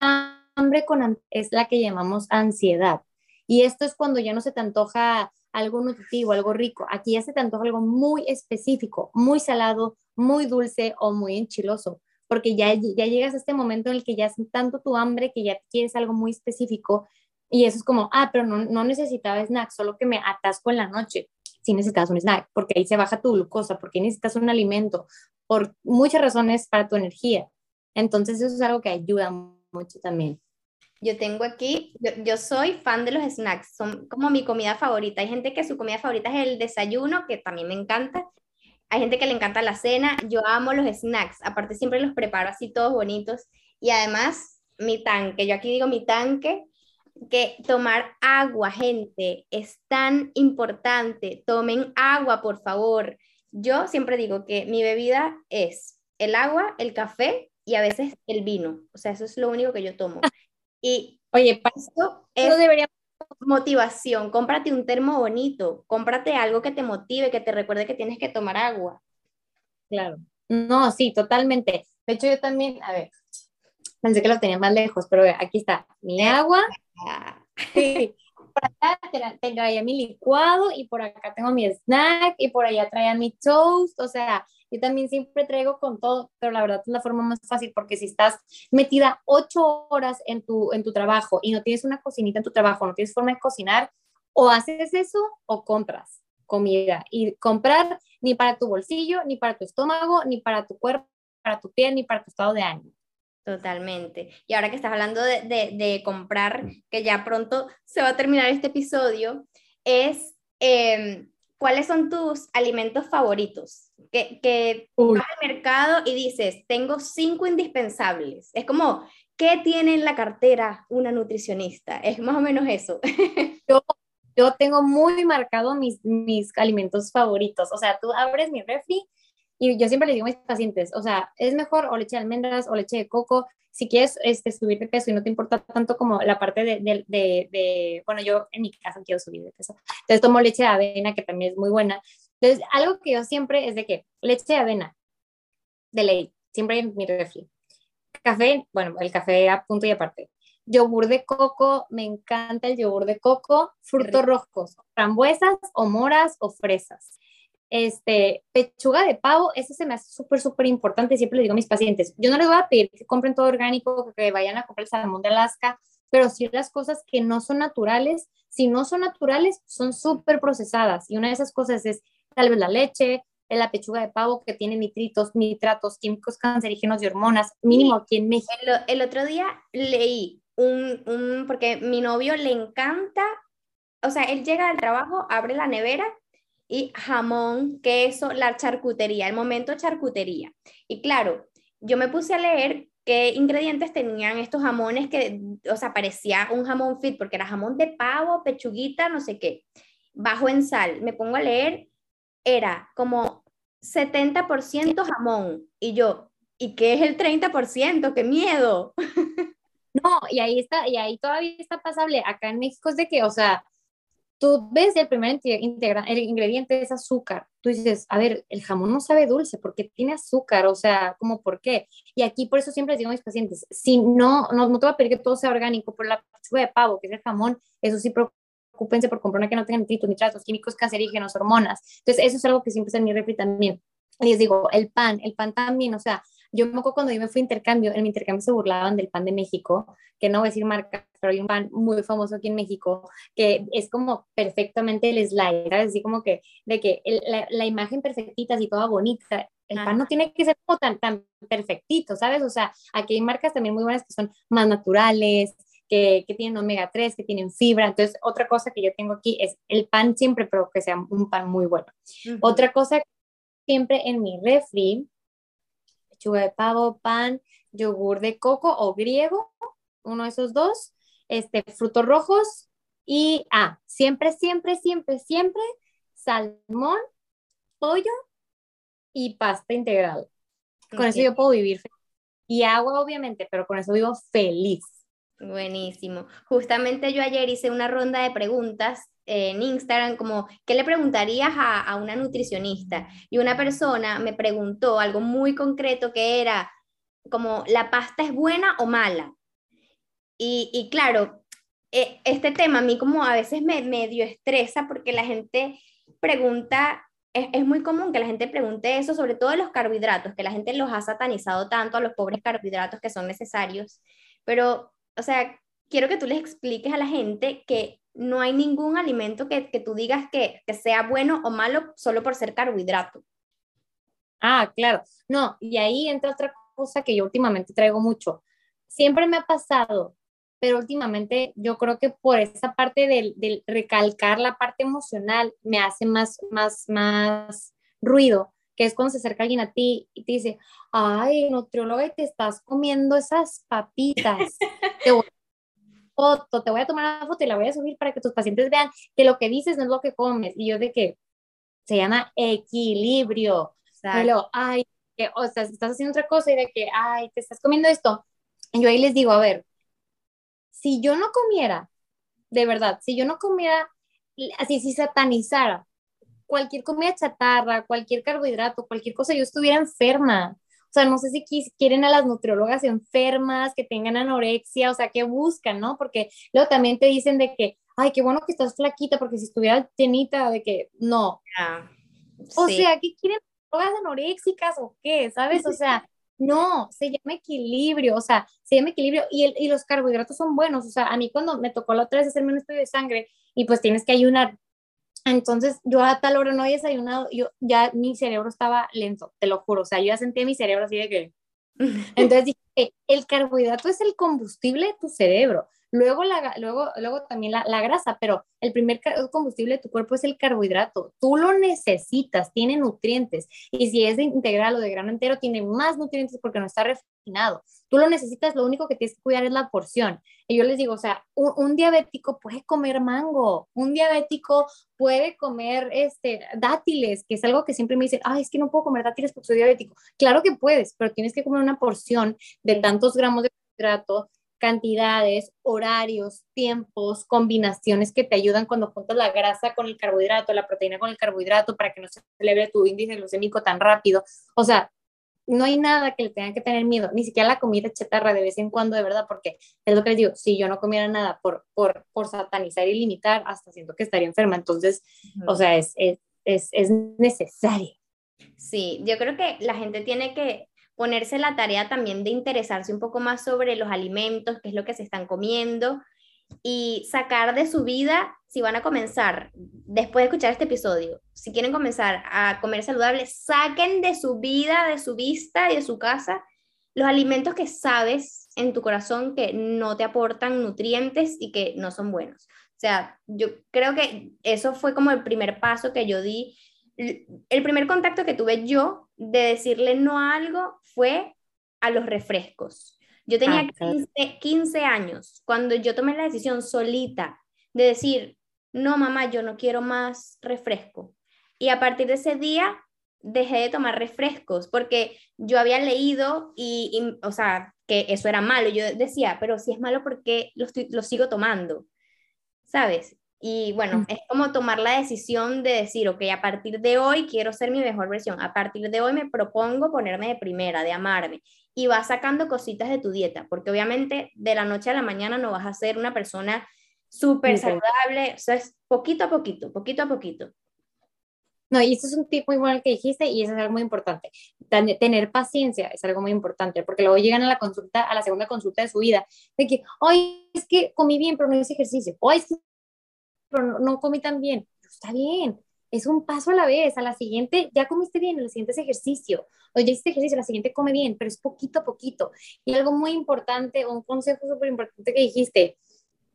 Hambre con es la que llamamos ansiedad. Y esto es cuando ya no se te antoja algo nutritivo, algo rico. Aquí ya se te algo muy específico, muy salado, muy dulce o muy enchiloso, porque ya, ya llegas a este momento en el que ya es tanto tu hambre que ya quieres algo muy específico y eso es como, ah, pero no, no necesitaba snack, solo que me atasco en la noche. Si necesitas un snack, porque ahí se baja tu glucosa, porque necesitas un alimento, por muchas razones para tu energía. Entonces eso es algo que ayuda mucho también. Yo tengo aquí, yo, soy fan de los snacks, son como mi comida favorita. Hay gente que su comida favorita es el desayuno, que también me encanta. Hay gente que le encanta la cena. Yo amo los snacks, aparte siempre los preparo así todos bonitos. Y además, mi tanque, yo aquí digo mi tanque, que tomar agua, gente, es tan importante. Tomen agua, por favor. Yo siempre digo que mi bebida es el agua, el café y a veces el vino. O sea, eso es lo único que yo tomo. Y oye, para eso es debería... motivación. Cómprate un termo bonito, cómprate algo que te motive, que te recuerde que tienes que tomar agua. Claro. No, sí, totalmente. De hecho, yo también, a ver, pensé que lo tenía más lejos, pero aquí está mi agua. Sí. Por acá traía mi licuado y por acá tengo mi snack y por allá traía mi toast. O sea, yo también siempre traigo con todo, pero la verdad es la forma más fácil porque si estás metida ocho horas en tu, en tu trabajo y no tienes una cocinita en tu trabajo, no tienes forma de cocinar, o haces eso o compras comida. Y comprar ni para tu bolsillo, ni para tu estómago, ni para tu cuerpo, para tu piel, ni para tu estado de ánimo. Totalmente. Y ahora que estás hablando de, de, comprar, que ya pronto se va a terminar este episodio, es em, ¿cuáles son tus alimentos favoritos? Que, que vas al mercado y dices, tengo cinco indispensables. Es como, ¿qué tiene en la cartera una nutricionista? Es más o menos eso. yo, yo tengo muy marcado mis, mis alimentos favoritos. O sea, tú abres mi refri y yo siempre le digo a mis pacientes, o sea, es mejor o leche de almendras o leche de coco si quieres este, subir de peso y no te importa tanto como la parte de, de, de, bueno, yo en mi caso quiero subir de peso, entonces tomo leche de avena, que también es muy buena. Entonces, algo que yo siempre es de que leche de avena, de ley, siempre en mi refri. Café, bueno, el café a punto y aparte. Yogur de coco, me encanta el yogur de coco, frutos rojos, frambuesas o moras o fresas este, pechuga de pavo, eso se me hace súper, súper importante. Siempre le digo a mis pacientes, yo no les voy a pedir que compren todo orgánico, que vayan a comprar el salmón de Alaska, pero sí las cosas que no son naturales, si no son naturales, son súper procesadas. Y una de esas cosas es tal vez la leche, la pechuga de pavo que tiene nitritos, nitratos, químicos cancerígenos y hormonas, mínimo aquí en México. El, otro día leí un, un, porque mi novio le encanta, o sea, él llega al trabajo, abre la nevera y jamón, queso, la charcutería, el momento charcutería. Y claro, yo me puse a leer qué ingredientes tenían estos jamones que, o sea, parecía un jamón fit, porque era jamón de pavo, pechuguita, no sé qué, bajo en sal. Me pongo a leer, era como 70% jamón. Y yo, ¿y qué es el 30%? ¡Qué miedo! No, y ahí está, y ahí todavía está pasable. Acá en México es de que, o sea, tú ves el primer integra el ingrediente es azúcar. Tú dices, a ver, el jamón no sabe dulce porque tiene azúcar, o sea, ¿cómo por qué? Y aquí por eso siempre les digo a mis pacientes, si no, no, no te voy a pedir que todo sea orgánico, por la pechuga de pavo, que es el jamón, eso sí preocupense por comprar una que no tenga nitritos, nitratos, químicos cancerígenos, hormonas. Entonces, eso es algo que siempre está en mi refri también. Les digo, el pan, el pan también, o sea, yo me acuerdo cuando yo me fui a intercambio, en mi intercambio se burlaban del pan de México, que no voy a decir marca, pero hay un pan muy famoso aquí en México, que es como perfectamente el slide, ¿sabes? Así como que, de que la, la, imagen perfectita, así toda bonita, el pan no tiene que ser como tan, tan perfectito, ¿sabes? O sea, aquí hay marcas también muy buenas que son más naturales, que, que, tienen omega 3, que tienen fibra. Entonces, otra cosa que yo tengo aquí es el pan siempre, pero que sea un pan muy bueno. Otra cosa siempre en mi refri pechuga de pavo, pan, yogur de coco o griego, uno de esos dos, este, frutos rojos y, ah, siempre, siempre, siempre, siempre, salmón, pollo y pasta integral. Con eso yo puedo vivir. Y agua, obviamente, pero con eso vivo feliz. Buenísimo. Justamente yo ayer hice una ronda de preguntas en Instagram como, ¿qué le preguntarías a, una nutricionista? Y una persona me preguntó algo muy concreto que era como, ¿la pasta es buena o mala? Y, claro, e, este tema a mí como a veces me medio estresa porque la gente pregunta, es, es, muy común que la gente pregunte eso, sobre todo los carbohidratos, que la gente los ha satanizado tanto a los pobres carbohidratos que son necesarios, pero, o sea, quiero que tú les expliques a la gente que no hay ningún alimento que, tú digas que, sea bueno o malo solo por ser carbohidrato. Ah, claro. No, y ahí entra otra cosa que yo últimamente traigo mucho. Siempre me ha pasado, pero últimamente yo creo que por esa parte del, recalcar la parte emocional me hace más, más, más ruido, que es cuando se acerca alguien a ti y te dice, ay, nutrióloga, te estás comiendo esas papitas. te voy foto, te voy a tomar una foto y la voy a subir para que tus pacientes vean que lo que dices no es lo que comes. Y yo de que se llama equilibrio. Pero, ay, que, o sea, estás haciendo otra cosa y de que, ay, te estás comiendo esto. Y yo ahí les digo, a ver, si yo no comiera, de verdad, si yo no comiera, así si satanizara cualquier comida chatarra, cualquier carbohidrato, cualquier cosa, yo estuviera enferma. O sea, no sé si quieren a las nutriólogas enfermas, que tengan anorexia, o sea, que buscan, ¿no? Porque luego también te dicen de que, ay, qué bueno que estás flaquita, porque si estuviera llenita, de que no. Ah, o sea, ¿qué quieren nutriólogas anoréxicas o qué? ¿Sabes? O sea, no, se llama equilibrio, o sea, se llama equilibrio y, el, y los carbohidratos son buenos, o sea, a mí cuando me tocó la otra vez hacerme un estudio de sangre y pues tienes que ayunar entonces, yo a tal hora no había desayunado, yo ya mi cerebro estaba lento, te lo juro, o sea, yo ya sentía mi cerebro así de que... Entonces dije, el carbohidrato es el combustible de tu cerebro. Luego, la, luego, luego también la, grasa, pero el primer combustible de tu cuerpo es el carbohidrato. Tú lo necesitas, tiene nutrientes. Y si es de integral o de grano entero, tiene más nutrientes porque no está refinado. Tú lo necesitas, lo único que tienes que cuidar es la porción. Y yo les digo, o sea, un, diabético puede comer mango, un diabético puede comer este, dátiles, que es algo que siempre me dicen, ay, es que no puedo comer dátiles porque soy diabético. Claro que puedes, pero tienes que comer una porción de tantos gramos de carbohidrato cantidades, horarios, tiempos, combinaciones que te ayudan cuando juntas la grasa con el carbohidrato, la proteína con el carbohidrato para que no se celebre tu índice glucémico tan rápido. O sea, no hay nada que le tengan que tener miedo, ni siquiera la comida chatarra de vez en cuando, de verdad, porque es lo que les digo, si yo no comiera nada por, por, por satanizar y limitar, hasta siento que estaría enferma. Entonces, o sea, es, es, es, es necesario. Sí, yo creo que la gente tiene que ponerse la tarea también de interesarse un poco más sobre los alimentos, qué es lo que se están comiendo y sacar de su vida, si van a comenzar, después de escuchar este episodio, si quieren comenzar a comer saludable, saquen de su vida, de su vista y de su casa los alimentos que sabes en tu corazón que no te aportan nutrientes y que no son buenos. O sea, yo creo que eso fue como el primer paso que yo di. El primer contacto que tuve yo de decirle no a algo fue a los refrescos. Yo tenía 15, ah, años cuando yo tomé la decisión solita de decir, no, mamá, yo no quiero más refresco. Y a partir de ese día dejé de tomar refrescos porque yo había leído y, o sea, que eso era malo. Yo decía, pero si es malo, ¿por qué lo, lo sigo tomando? ¿Sabes? Y bueno, es como tomar la decisión de decir, ok, a partir de hoy quiero ser mi mejor versión, a partir de hoy me propongo ponerme de primera, de amarme, y vas sacando cositas de tu dieta, porque obviamente de la noche a la mañana no vas a ser una persona súper saludable, o sea, es poquito a poquito, poquito a poquito. No, y eso es un tip muy bueno que dijiste y eso es algo muy importante. Tener paciencia es algo muy importante, porque luego llegan a la consulta, a la segunda consulta de su vida, de que, hoy es que comí bien, pero no hice ejercicio, hoy es que pero no, comí tan bien. Está bien, es un paso a la vez. A la siguiente, ya comiste bien, el siguiente es ejercicio. O ya hiciste ejercicio, la siguiente come bien, pero es poquito a poquito. Y algo muy importante, un consejo súper importante que dijiste,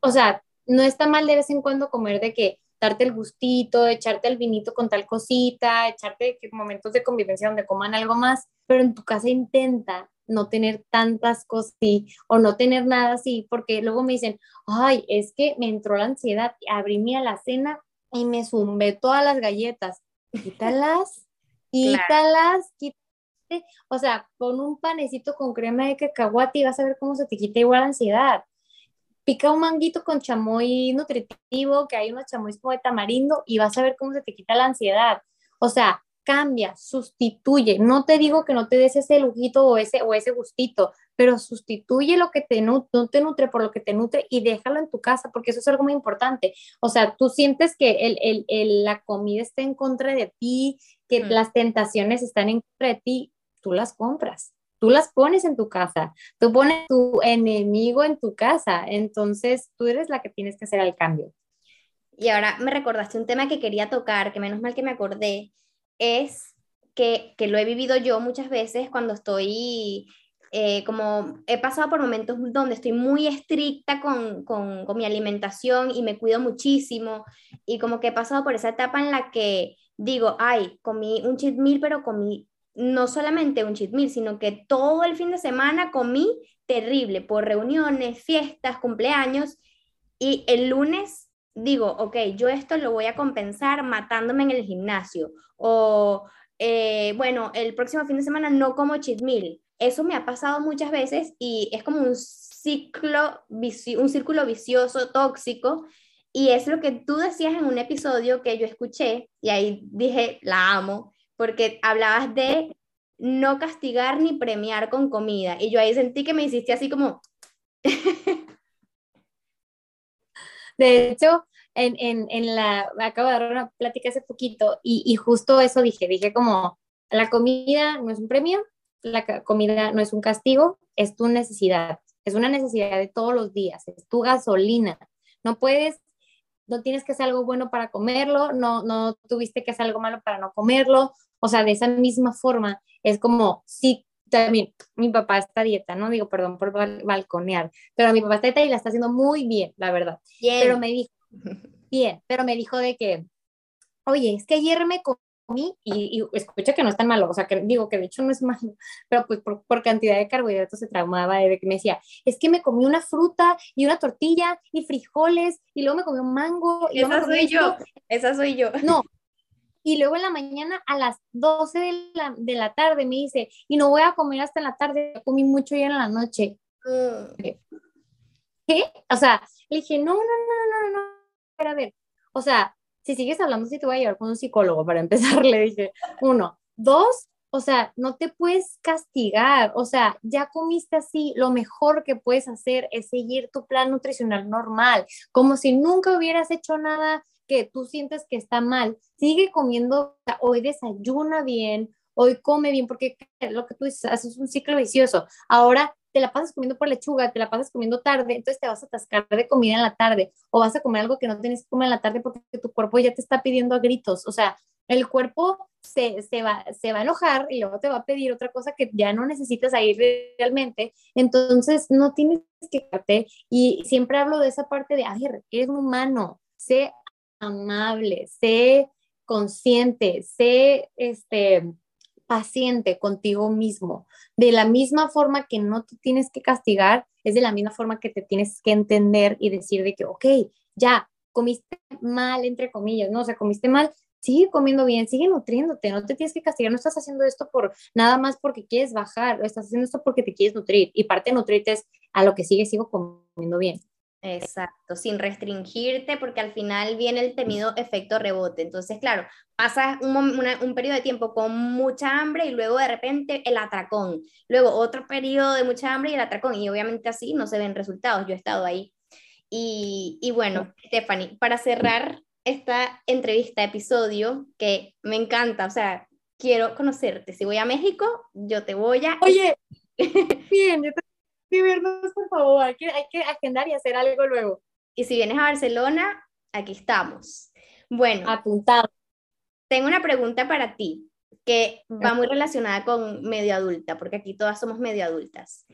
o sea, no está mal de vez en cuando comer de que darte el gustito, echarte el vinito con tal cosita, echarte momentos de convivencia donde coman algo más, pero en tu casa intenta no tener tantas cosas así o no tener nada así, porque luego me dicen, ay, es que me entró la ansiedad, abrí mi alacena y me zumbé todas las galletas. Quítalas, quítalas, quítalas. O sea, con un panecito con crema de cacahuate y vas a ver cómo se te quita igual la ansiedad. Pica un manguito con chamoy nutritivo, que hay unos chamoy como de tamarindo, y vas a ver cómo se te quita la ansiedad. O sea, cambia, sustituye. No te digo que no te des ese lujito o ese, o ese gustito, pero sustituye lo que te no te nutre por lo que te nutre y déjalo en tu casa, porque eso es algo muy importante. O sea, tú sientes que el, el, la comida está en contra de ti, que mm. las tentaciones están en contra de ti, tú las compras. Tú las pones en tu casa, tú pones tu enemigo en tu casa, entonces tú eres la que tienes que hacer el cambio. Y ahora me recordaste un tema que quería tocar, que menos mal que me acordé, es que, que lo he vivido yo muchas veces cuando estoy eh, como he pasado por momentos donde estoy muy estricta con, con, con, mi alimentación y me cuido muchísimo y como que he pasado por esa etapa en la que digo, ay, comí un cheat meal, pero comí no solamente un cheat meal, sino que todo el fin de semana comí terrible por reuniones, fiestas, cumpleaños y el lunes digo, ok, yo esto lo voy a compensar matándome en el gimnasio. O, eh, bueno, el próximo fin de semana no como meal. Eso me ha pasado muchas veces y es como un ciclo, un círculo vicioso, tóxico. Y es lo que tú decías en un episodio que yo escuché y ahí dije, la amo, porque hablabas de no castigar ni premiar con comida. Y yo ahí sentí que me hiciste así como... De hecho, en, en, en, la, acabo de dar una plática hace poquito y, y, justo eso dije, dije como, la comida no es un premio, la comida no es un castigo, es tu necesidad, es una necesidad de todos los días, es tu gasolina. No puedes, no tienes que hacer algo bueno para comerlo, no, no tuviste que hacer algo malo para no comerlo, o sea, de esa misma forma, es como, si también mi papá está dieta, no digo perdón por balconear, pero mi papá está dieta y la está haciendo muy bien, la verdad. Pero me dijo, bien, pero me dijo de que, oye, es que ayer me comí y, escucha que no es tan malo, o sea, que digo que de hecho no es malo, pero pues por, por, cantidad de carbohidratos se traumaba de que me decía, es que me comí una fruta y una tortilla y frijoles y luego me comí un mango. Y esa soy yo, esa soy yo. No, y luego en la mañana a las 12 de la, de la tarde me dice, y no voy a comer hasta en la tarde, comí mucho ya en la noche. Mm. ¿Qué? O sea, le dije, no, no, no, no, no, a ver, o sea, si sigues hablando, sí te voy a llevar con un psicólogo para empezar, le dije, uno, dos, o sea, no te puedes castigar, o sea, ya comiste así, lo mejor que puedes hacer es seguir tu plan nutricional normal, como si nunca hubieras hecho nada que tú sientes que está mal, sigue comiendo, hoy desayuna bien, hoy come bien, porque lo que tú dices, haces un ciclo vicioso. Ahora te la pasas comiendo por lechuga, te la pasas comiendo tarde, entonces te vas a atascar de comida en la tarde o vas a comer algo que no tienes que comer en la tarde porque tu cuerpo ya te está pidiendo a gritos. O sea, el cuerpo se, se, va, se va a enojar y luego te va a pedir otra cosa que ya no necesitas ahí realmente. Entonces, no tienes que quedarte. Y siempre hablo de esa parte de, ay, eres humano, sé amable, sé consciente, sé este, paciente contigo mismo. De la misma forma que no te tienes que castigar, es de la misma forma que te tienes que entender y decir de que, ok, ya, comiste mal, entre comillas, ¿no? O sea, comiste mal, sigue comiendo bien, sigue nutriéndote, no te tienes que castigar, no estás haciendo esto por nada más porque quieres bajar, estás haciendo esto porque te quieres nutrir y parte de nutrirte es a lo que sigue, sigo comiendo bien. Exacto, sin restringirte porque al final viene el temido efecto rebote. Entonces, claro, pasas un, un, periodo de tiempo con mucha hambre y luego de repente el atracón, luego otro periodo de mucha hambre y el atracón y obviamente así no se ven resultados. Yo he estado ahí. Y, y bueno, Stephanie, para cerrar esta entrevista, episodio, que me encanta, o sea, quiero conocerte. Si voy a México, yo te voy a... Oye, bien, yo te vernos, por favor, hay que, hay que agendar y hacer algo luego. Y si vienes a Barcelona, aquí estamos. Bueno, apuntado. Tengo una pregunta para ti que va muy relacionada con medio adulta, porque aquí todas somos medio adultas.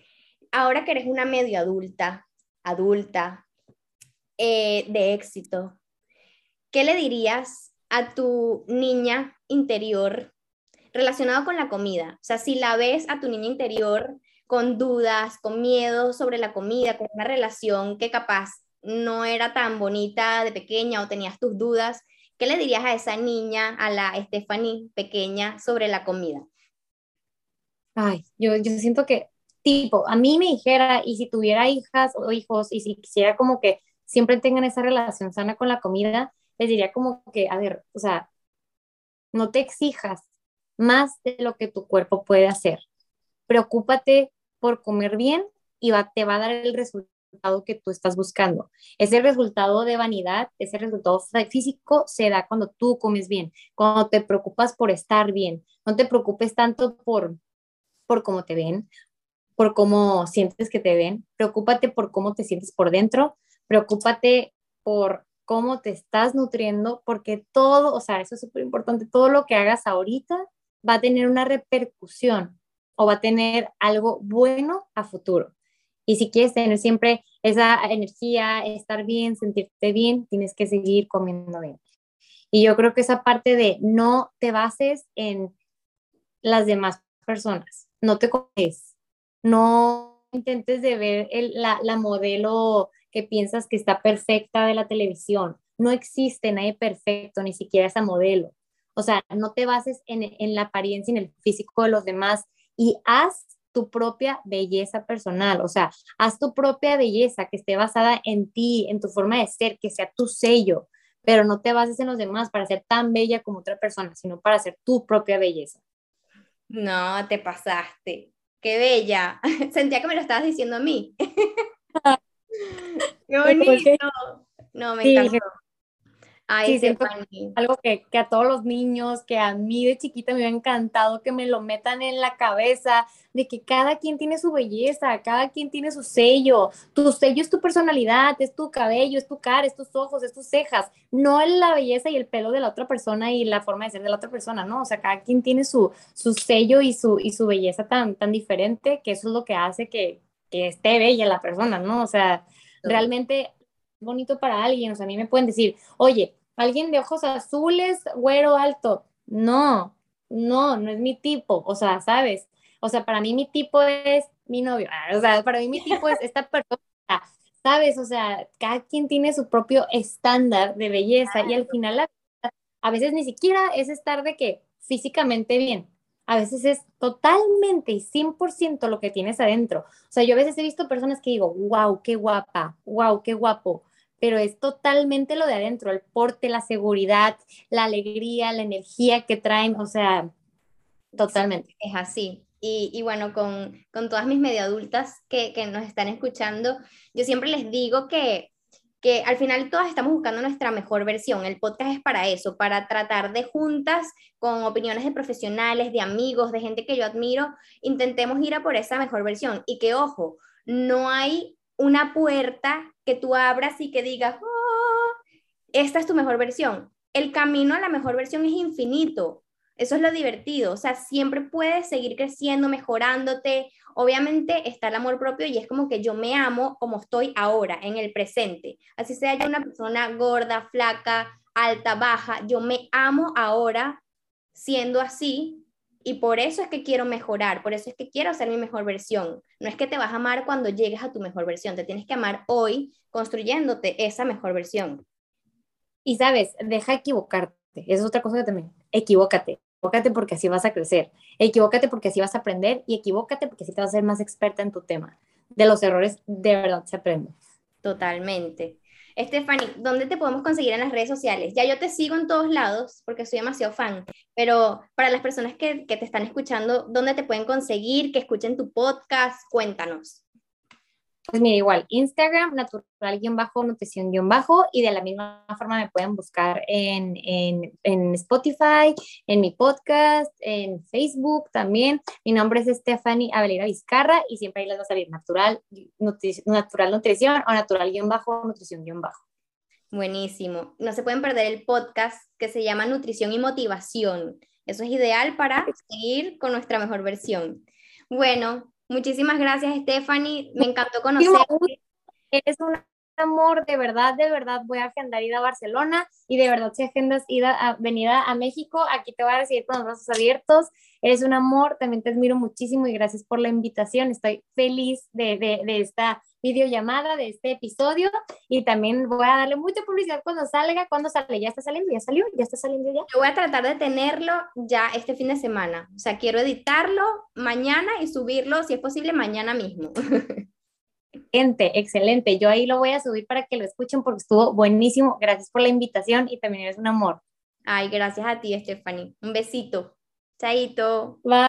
Ahora que eres una medio adulta, adulta, eh, de éxito, ¿qué le dirías a tu niña interior relacionado con la comida? O sea, si la ves a tu niña interior con dudas, con miedo sobre la comida, con una relación que capaz no era tan bonita de pequeña o tenías tus dudas, ¿qué le dirías a esa niña, a la Stephanie pequeña, sobre la comida? Ay, yo, yo siento que, tipo, a mí me dijera, y si tuviera hijas o hijos, y si quisiera como que siempre tengan esa relación sana con la comida, les diría como que, a ver, o sea, no te exijas más de lo que tu cuerpo puede hacer. Preocúpate por comer bien y va, te va a dar el resultado que tú estás buscando. Ese resultado de vanidad, ese resultado físico se da cuando tú comes bien, cuando te preocupas por estar bien. No te preocupes tanto por, por cómo te ven, por cómo sientes que te ven. Preocúpate por cómo te sientes por dentro. Preocúpate por cómo te estás nutriendo, porque todo, o sea, eso es súper importante, todo lo que hagas ahorita va a tener una repercusión o va a tener algo bueno a futuro. Y si quieres tener siempre esa energía, estar bien, sentirte bien, tienes que seguir comiendo bien. Y yo creo que esa parte de no te bases en las demás personas, no te comes, no intentes de ver la, la modelo que piensas que está perfecta de la televisión. No existe nadie perfecto, ni siquiera esa modelo. O sea, no te bases en, en la apariencia, en el físico de los demás y haz tu propia belleza personal, o sea, haz tu propia belleza que esté basada en ti, en tu forma de ser, que sea tu sello, pero no te bases en los demás para ser tan bella como otra persona, sino para ser tu propia belleza. No, te pasaste. Qué bella. Sentía que me lo estabas diciendo a mí. Qué bonito. No, me encantó. Ay, sí, algo que, que, a todos los niños, que a mí de chiquita me hubiera encantado que me lo metan en la cabeza, de que cada quien tiene su belleza, cada quien tiene su sello. Tu sello es tu personalidad, es tu cabello, es tu cara, es tus ojos, es tus cejas, no es la belleza y el pelo de la otra persona y la forma de ser de la otra persona, ¿no? O sea, cada quien tiene su, su sello y su, y su belleza tan, tan diferente que eso es lo que hace que, que esté bella la persona, ¿no? O sea, realmente bonito para alguien, o sea, a mí me pueden decir, oye, alguien de ojos azules, güero alto, no, no, no es mi tipo, o sea, ¿sabes? O sea, para mí mi tipo es mi novio, o sea, para mí mi tipo es esta persona, ¿sabes? O sea, cada quien tiene su propio estándar de belleza y al final a veces ni siquiera es estar de que físicamente bien, a veces es totalmente y 100% lo que tienes adentro. O sea, yo a veces he visto personas que digo, wow, qué guapa, wow, qué guapo, pero es totalmente lo de adentro, el porte, la seguridad, la alegría, la energía que traen, o sea, totalmente. es así. Y, y, bueno, con, con todas mis medio adultas que, que nos están escuchando, yo siempre les digo que que al final todas estamos buscando nuestra mejor versión. El podcast es para eso, para tratar de juntas, con opiniones de profesionales, de amigos, de gente que yo admiro, intentemos ir a por esa mejor versión. Y que, ojo, no hay una puerta que tú abras y que digas, oh, esta es tu mejor versión. El camino a la mejor versión es infinito. Eso es lo divertido. O sea, siempre puedes seguir creciendo, mejorándote. Obviamente está el amor propio y es como que yo me amo como estoy ahora, en el presente. Así sea yo una persona gorda, flaca, alta, baja, yo me amo ahora siendo así y por eso es que quiero mejorar, por eso es que quiero ser mi mejor versión. No es que te vas a amar cuando llegues a tu mejor versión, te tienes que amar hoy construyéndote esa mejor versión. Y sabes, deja equivocarte. es otra cosa que también. Equivócate. Equivócate porque así vas a crecer. Equivócate porque así vas a aprender y equivócate porque así te vas a ser más experta en tu tema. De los errores de verdad se aprende. Totalmente. Stephanie, ¿dónde te podemos conseguir en las redes sociales? Ya yo te sigo en todos lados porque soy demasiado fan, pero para las personas que, que te están escuchando, ¿dónde te pueden conseguir? Que escuchen tu podcast, cuéntanos. Pues mira, igual, Instagram, natural-bajo, nutrición-bajo, y de la misma forma me pueden buscar en, en, en, Spotify, en mi podcast, en Facebook también. Mi nombre es Stephanie Avelera Vizcarra y siempre ahí les va a salir natural, natural nutrición o natural-bajo, nutrición-bajo. Buenísimo. No se pueden perder el podcast que se llama Nutrición y Motivación. Eso es ideal para seguir con nuestra mejor versión. Bueno, Muchísimas gracias, Stephanie. Me encantó conocerte. Eres un amor, de verdad, de verdad. Voy a agendar ida a Barcelona y de verdad, si agendas ida a, venida a México, aquí te voy a recibir con los brazos abiertos. Eres un amor, también te admiro muchísimo y gracias por la invitación. Estoy feliz de, de, de esta videollamada de este episodio y también voy a darle mucha publicidad cuando salga, cuando sale, ya está saliendo, ya salió, ya está saliendo ya. Yo voy a tratar de tenerlo ya este fin de semana, o sea, quiero editarlo mañana y subirlo, si es posible, mañana mismo. Excelente, excelente. Yo ahí lo voy a subir para que lo escuchen porque estuvo buenísimo. Gracias por la invitación y también eres un amor. Ay, gracias a ti, Stephanie. Un besito. Chaito. Bye.